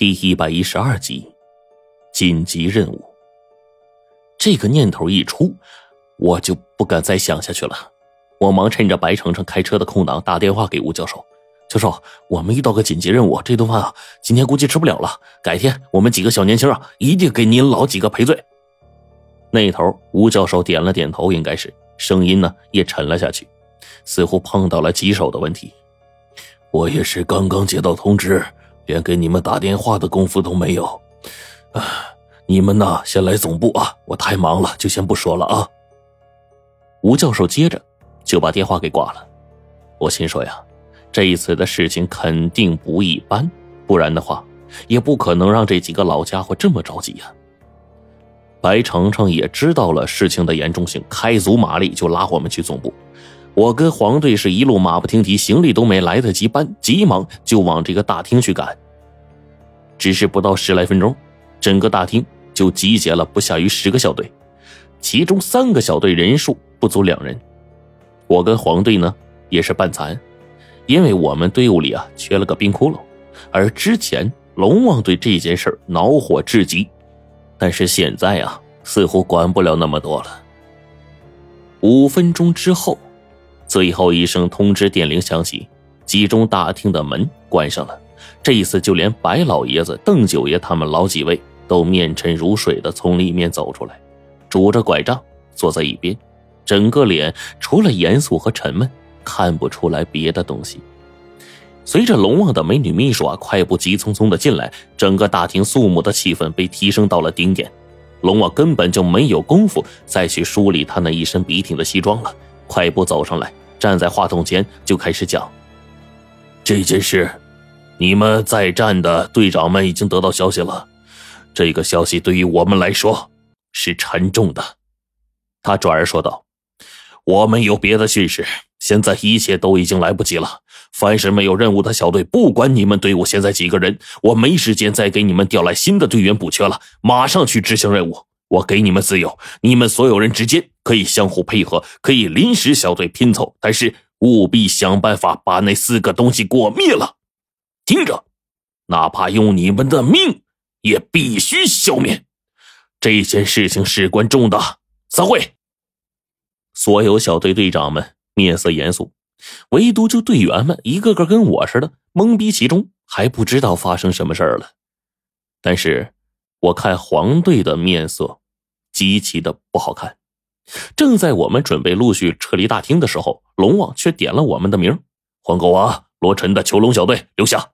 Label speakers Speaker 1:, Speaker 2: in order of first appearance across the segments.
Speaker 1: 第一百一十二集，紧急任务。这个念头一出，我就不敢再想下去了。我忙趁着白程程开车的空档打电话给吴教授：“教授，我们遇到个紧急任务，这顿饭啊，今天估计吃不了了。改天我们几个小年轻啊，一定给您老几个赔罪。”那头吴教授点了点头，应该是声音呢也沉了下去，似乎碰到了棘手的问题。
Speaker 2: 我也是刚刚接到通知。连给你们打电话的功夫都没有，啊！你们呢，先来总部啊！我太忙了，就先不说了啊。
Speaker 1: 吴教授接着就把电话给挂了。我心说呀，这一次的事情肯定不一般，不然的话，也不可能让这几个老家伙这么着急呀。白程程也知道了事情的严重性，开足马力就拉我们去总部。我跟黄队是一路马不停蹄，行李都没来得及搬，急忙就往这个大厅去赶。只是不到十来分钟，整个大厅就集结了不下于十个小队，其中三个小队人数不足两人。我跟黄队呢也是半残，因为我们队伍里啊缺了个冰窟窿，而之前龙王对这件事恼火至极，但是现在啊似乎管不了那么多了。五分钟之后。最后一声通知电铃响起，集中大厅的门关上了。这一次，就连白老爷子、邓九爷他们老几位都面沉如水的从里面走出来，拄着拐杖坐在一边，整个脸除了严肃和沉闷，看不出来别的东西。随着龙王的美女秘书啊快步急匆匆的进来，整个大厅肃穆的气氛被提升到了顶点。龙王根本就没有功夫再去梳理他那一身笔挺的西装了，快步走上来。站在话筒前就开始讲
Speaker 2: 这件事，你们在站的队长们已经得到消息了。这个消息对于我们来说是沉重的。
Speaker 1: 他转而说道：“
Speaker 2: 我们有别的训示，现在一切都已经来不及了。凡是没有任务的小队，不管你们队伍现在几个人，我没时间再给你们调来新的队员补缺了，马上去执行任务。我给你们自由，你们所有人之间。”可以相互配合，可以临时小队拼凑，但是务必想办法把那四个东西给我灭了。听着，哪怕用你们的命，也必须消灭。这件事情事关重大。散会。
Speaker 1: 所有小队队长们面色严肃，唯独就队员们一个个跟我似的懵逼其中，还不知道发生什么事儿了。但是，我看黄队的面色极其的不好看。正在我们准备陆续撤离大厅的时候，龙王却点了我们的名：“
Speaker 2: 黄狗啊，罗晨的囚龙小队留下。”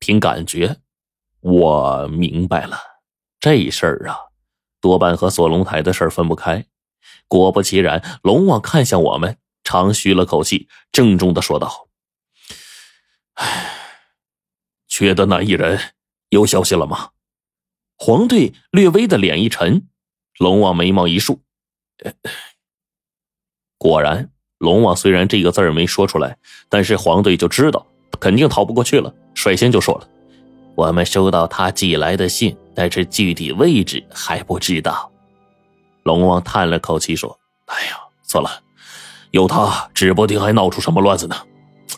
Speaker 1: 凭感觉，我明白了，这事儿啊，多半和锁龙台的事儿分不开。果不其然，龙王看向我们，长吁了口气，郑重的说道：“
Speaker 2: 唉，缺的那一人有消息了吗？”
Speaker 1: 黄队略微的脸一沉，龙王眉毛一竖。果然，龙王虽然这个字儿没说出来，但是黄队就知道肯定逃不过去了，率先就说了：“我们收到他寄来的信，但是具体位置还不知道。”龙王叹了口气说：“
Speaker 2: 哎呀，算了，有他，指不定还闹出什么乱子呢。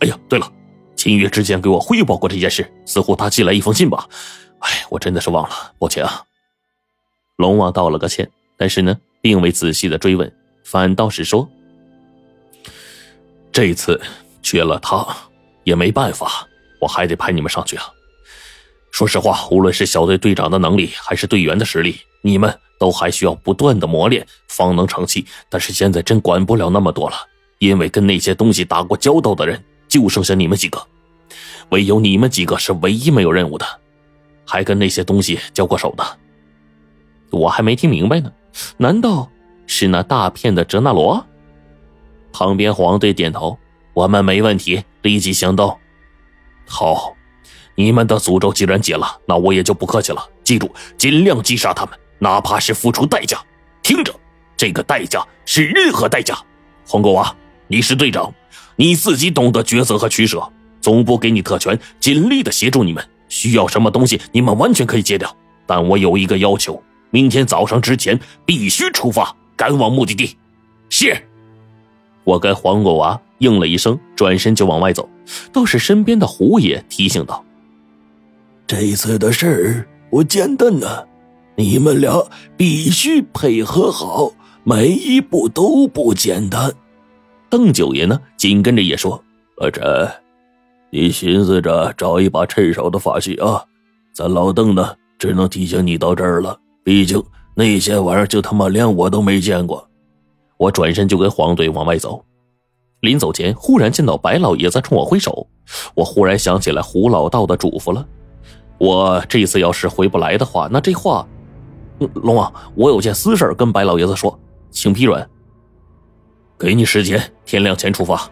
Speaker 2: 哎呀，对了，秦月之前给我汇报过这件事，似乎他寄来一封信吧？哎，我真的是忘了，抱歉啊。”
Speaker 1: 龙王道了个歉，但是呢。并未仔细的追问，反倒是说：“
Speaker 2: 这次缺了他也没办法，我还得派你们上去啊。说实话，无论是小队队长的能力，还是队员的实力，你们都还需要不断的磨练，方能成器。但是现在真管不了那么多了，因为跟那些东西打过交道的人就剩下你们几个，唯有你们几个是唯一没有任务的，还跟那些东西交过手的。
Speaker 1: 我还没听明白呢。”难道是那大片的哲那罗？旁边黄队点头，我们没问题，立即行动。
Speaker 2: 好，你们的诅咒既然解了，那我也就不客气了。记住，尽量击杀他们，哪怕是付出代价。听着，这个代价是任何代价。黄狗娃，你是队长，你自己懂得抉择和取舍。总部给你特权，尽力的协助你们。需要什么东西，你们完全可以戒掉。但我有一个要求。明天早上之前必须出发，赶往目的地。是，
Speaker 1: 我跟黄狗娃应了一声，转身就往外走。倒是身边的胡爷提醒道：“
Speaker 3: 这次的事儿不简单呢，你们俩必须配合好，每一步都不简单。
Speaker 2: 邓九爷呢，紧跟着也说：“
Speaker 3: 阿陈，你寻思着找一把趁手的法器啊！咱老邓呢，只能提醒你到这儿了。毕竟那些玩意儿，就他妈连我都没见过。”
Speaker 2: 我转身就跟黄队往外走，临走前忽然见到白老爷子冲我挥手，我忽然想起来胡老道的嘱咐了。我这次要是回不来的话，那这话，龙王，我有件私事跟白老爷子说，请批准。
Speaker 1: 给你时间，天亮前出发。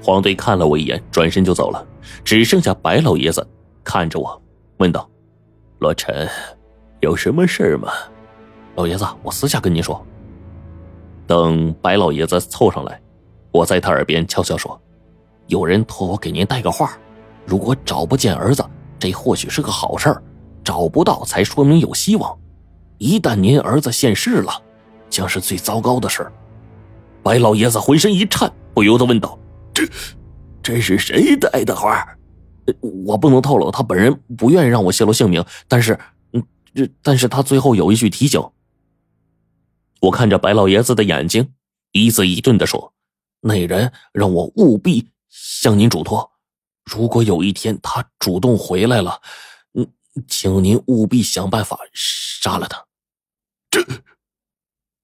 Speaker 1: 黄队看了我一眼，转身就走了，只剩下白老爷子看着我，问道：“
Speaker 3: 罗晨，有什么事吗？”
Speaker 2: 老爷子，我私下跟您说。等白老爷子凑上来，我在他耳边悄悄说：“有人托我给您带个话，如果找不见儿子。”这或许是个好事儿，找不到才说明有希望。一旦您儿子现世了，将是最糟糕的事儿。白老爷子浑身一颤，不由得问道：“
Speaker 3: 这，这是谁带的话？
Speaker 2: 我不能透露，他本人不愿意让我泄露姓名。但是，这，但是他最后有一句提醒。”我看着白老爷子的眼睛，一字一顿的说：“那人让我务必向您嘱托。”如果有一天他主动回来了，嗯，请您务必想办法杀了他。
Speaker 3: 这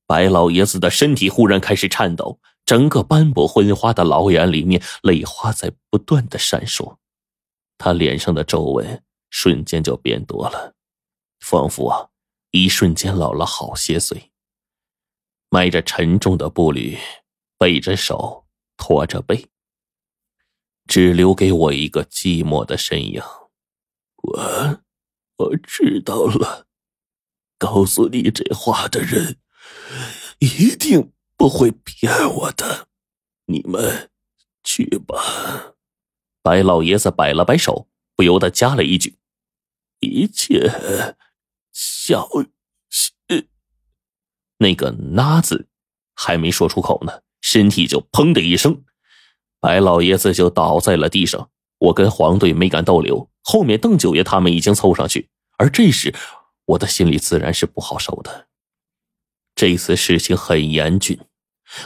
Speaker 2: 白老爷子的身体忽然开始颤抖，整个斑驳昏花的老眼里面泪花在不断的闪烁，他脸上的皱纹瞬间就变多了，仿佛啊，一瞬间老了好些岁。迈着沉重的步履，背着手，驼着背。只留给我一个寂寞的身影。
Speaker 3: 我，我知道了。告诉你这话的人，一定不会骗我的。你们去吧。
Speaker 2: 白老爷子摆了摆手，不由得加了一句：“
Speaker 3: 一切小心。”
Speaker 2: 那个“那”字还没说出口呢，身体就砰的一声。白老爷子就倒在了地上，我跟黄队没敢逗留，后面邓九爷他们已经凑上去，而这时我的心里自然是不好受的。这次事情很严峻，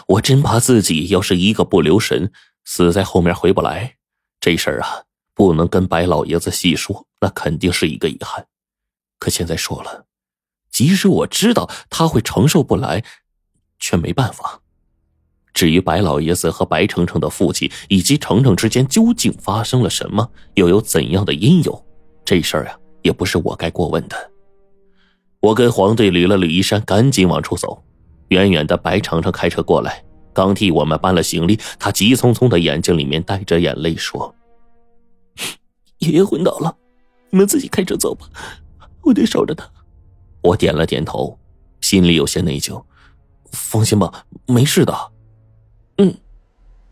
Speaker 2: 我真怕自己要是一个不留神死在后面回不来，这事儿啊不能跟白老爷子细说，那肯定是一个遗憾。可现在说了，即使我知道他会承受不来，却没办法。至于白老爷子和白程程的父亲以及程程之间究竟发生了什么，又有怎样的因由，这事儿啊，也不是我该过问的。我跟黄队捋了捋衣衫，赶紧往出走。远远的，白程程开车过来，刚替我们搬了行李，他急匆匆的眼睛里面带着眼泪说：“
Speaker 4: 爷爷昏倒了，你们自己开车走吧，我得守着他。”
Speaker 2: 我点了点头，心里有些内疚。放心吧，没事的。
Speaker 4: 嗯，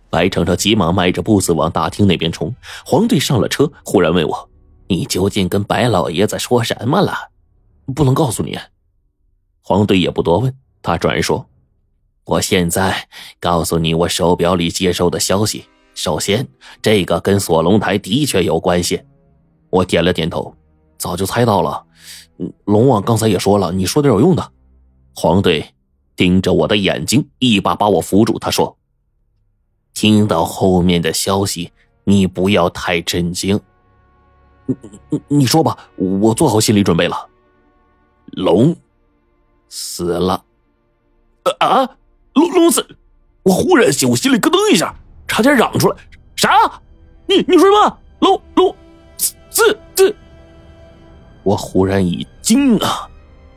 Speaker 2: 白程程急忙迈着步子往大厅那边冲。黄队上了车，忽然问我：“你究竟跟白老爷子说什么了？”
Speaker 4: 不能告诉你。
Speaker 2: 黄队也不多问，他转而说：“我现在告诉你我手表里接收的消息。首先，这个跟锁龙台的确有关系。”我点了点头，
Speaker 4: 早就猜到了。龙王刚才也说了，你说点有用的。
Speaker 2: 黄队盯着我的眼睛，一把把我扶住，他说。听到后面的消息，你不要太震惊。
Speaker 4: 你你你说吧，我做好心理准备了。
Speaker 2: 龙死了。
Speaker 4: 啊！龙龙死！我忽然心，我心里咯噔一下，差点嚷出来。啥？你你说什么？龙龙死死死！
Speaker 2: 我忽然一惊啊，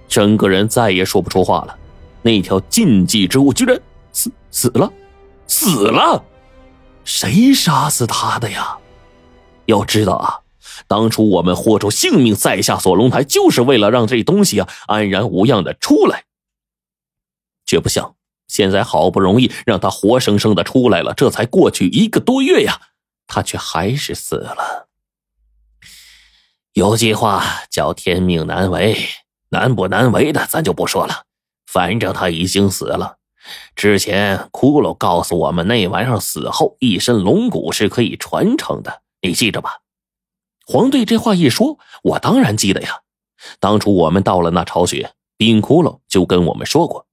Speaker 2: 整个人再也说不出话了。那条禁忌之物居然死死了。死了，谁杀死他的呀？要知道啊，当初我们豁出性命在下锁龙台，就是为了。让这东西啊安然无恙的出来。却不想现在好不容易让他活生生的出来了，这才过去一个多月呀，他却还是死了。有句话叫“天命难违”，难不难违的咱就不说了，反正他已经死了。之前骷髅告诉我们，那玩意儿死后一身龙骨是可以传承的，你记着吧。
Speaker 1: 黄队这话一说，我当然记得呀。当初我们到了那巢穴，冰窟窿就跟我们说过，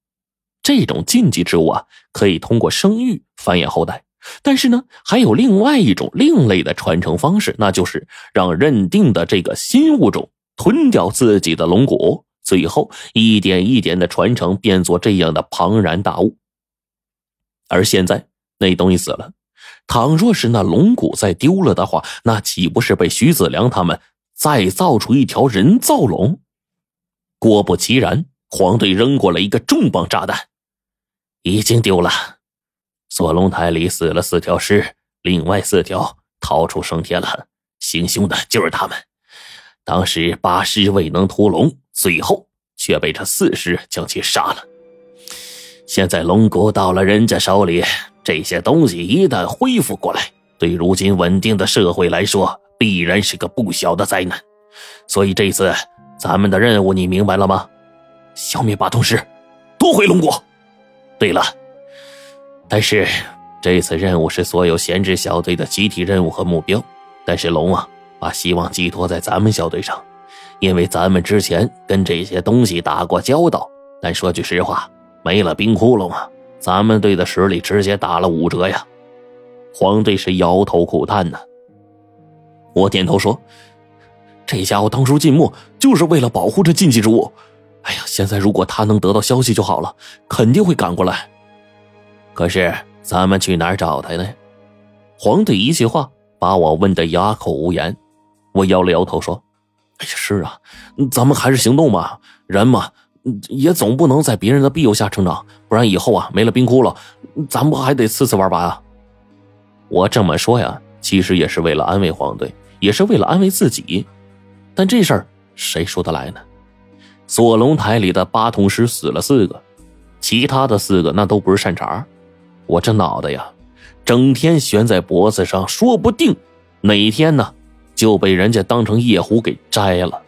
Speaker 1: 这种禁忌之物啊，可以通过生育繁衍后代。但是呢，还有另外一种另类的传承方式，那就是让认定的这个新物种吞掉自己的龙骨，最后一点一点的传承，变作这样的庞然大物。而现在那东西死了，倘若是那龙骨再丢了的话，那岂不是被徐子良他们再造出一条人造龙？果不其然，黄队扔过来一个重磅炸弹，已经丢了。锁龙台里死了四条尸，另外四条逃出升天了。行凶的就是他们。当时八尸未能屠龙，最后却被这四尸将其杀了。现在龙骨到了人家手里，这些东西一旦恢复过来，对如今稳定的社会来说，必然是个不小的灾难。所以这次咱们的任务，你明白了吗？消灭八通师，夺回龙骨。对了。但是，这次任务是所有闲置小队的集体任务和目标。但是龙啊，把希望寄托在咱们小队上，因为咱们之前跟这些东西打过交道。但说句实话，没了冰窟窿啊，咱们队的实力直接打了五折呀。黄队是摇头苦叹呢。我点头说：“这家伙当初进墓就是为了保护这禁忌之物。哎呀，现在如果他能得到消息就好了，肯定会赶过来。”可是咱们去哪儿找他呢？黄队一句话把我问得哑口无言。我摇了摇头说：“哎呀，是啊，咱们还是行动吧。人嘛，也总不能在别人的庇佑下成长，不然以后啊没了冰窟窿，咱不还得次次玩完啊？”我这么说呀，其实也是为了安慰黄队，也是为了安慰自己。但这事儿谁说得来呢？锁龙台里的八通师死了四个，其他的四个那都不是善茬。我这脑袋呀，整天悬在脖子上，说不定哪天呢就被人家当成夜壶给摘了。